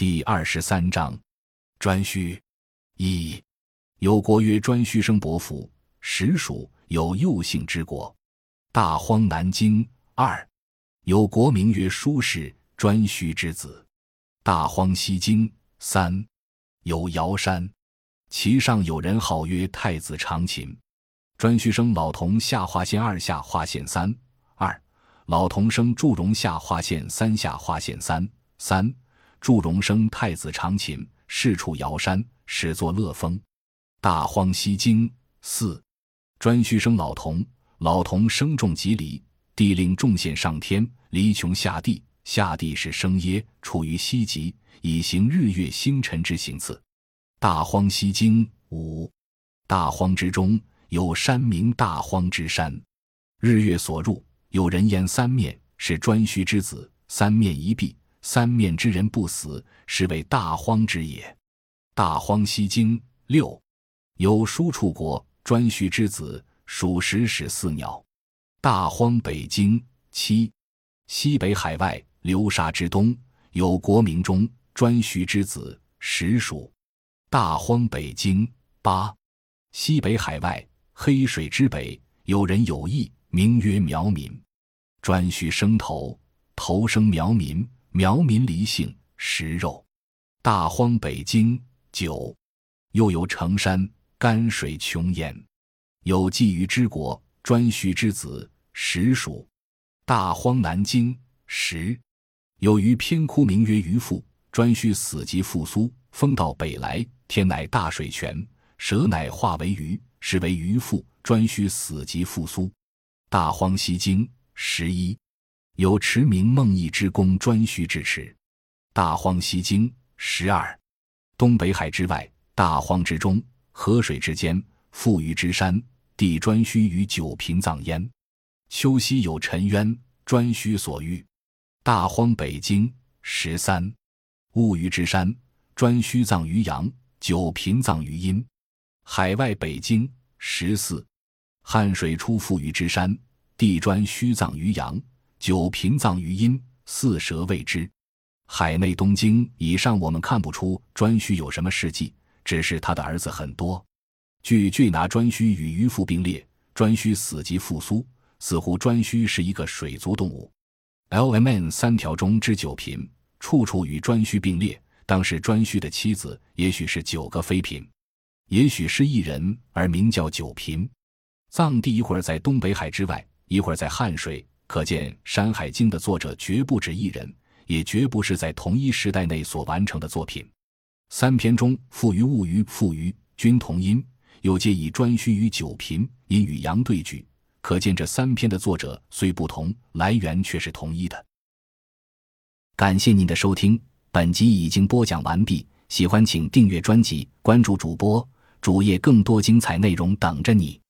第二十三章，颛顼一，有国曰颛顼生伯服，实属有幼姓之国。大荒南京。二，有国名曰舒氏，颛顼之子。大荒西京。三，有尧山，其上有人号曰太子长琴。颛顼生老同下划线二下划线三二，老同生祝融下划线三下划线三三，祝融生太子长琴，是处尧山，始作乐风。大荒西经。四，颛顼生老童，老童生重及离，帝令众献上天，离穷下地，下地是生耶，处于西极，以行日月星辰之行次。大荒西经。五，大荒之中。有山名大荒之山，日月所入，有人言三面是颛顼之子，三面一壁，三面之人不死，是为大荒之也。大荒西经六，有叔处国，颛顼之子，属石使四鸟。大荒北京七，西北海外流沙之东，有国名中，颛顼之子，实属。大荒北京八，西北海外。黑水之北，有人有意，名曰苗民。颛顼生头，头生苗民，苗民离姓，食肉。大荒北京九，又有成山，干水穷焉。有鲫鱼之国，颛顼之子，实属。大荒南京十，有鱼偏窟，名曰鱼腹。颛顼死即复苏，风到北来，天乃大水泉，蛇乃化为鱼。是为渔父，颛顼死即复苏。大荒西京十一，有驰名孟邑之功，颛顼之池。大荒西经十二，东北海之外，大荒之中，河水之间，富于之山，地颛顼于九平葬焉。秋夕有沉渊，颛顼所遇。大荒北京十三，物于之山，颛顼葬于阳，九平葬于阴。海外北京十四，汉水出富于之山，地颛顼葬于阳，九嫔葬于阴，四蛇未之。海内东京以上，我们看不出颛顼有什么事迹，只是他的儿子很多。据据拿颛顼与渔父并列，颛顼死即复苏，似乎颛顼是一个水族动物。L M N 三条中之九嫔，处处与颛顼并列，当时颛顼的妻子也许是九个妃嫔。也许是一人，而名叫九嫔，藏地一会儿在东北海之外，一会儿在汉水，可见《山海经》的作者绝不止一人，也绝不是在同一时代内所完成的作品。三篇中赋于物于赋于均同音，又皆以颛顼与九平音与阳对句，可见这三篇的作者虽不同，来源却是同一的。感谢您的收听，本集已经播讲完毕，喜欢请订阅专辑，关注主播。主页更多精彩内容等着你。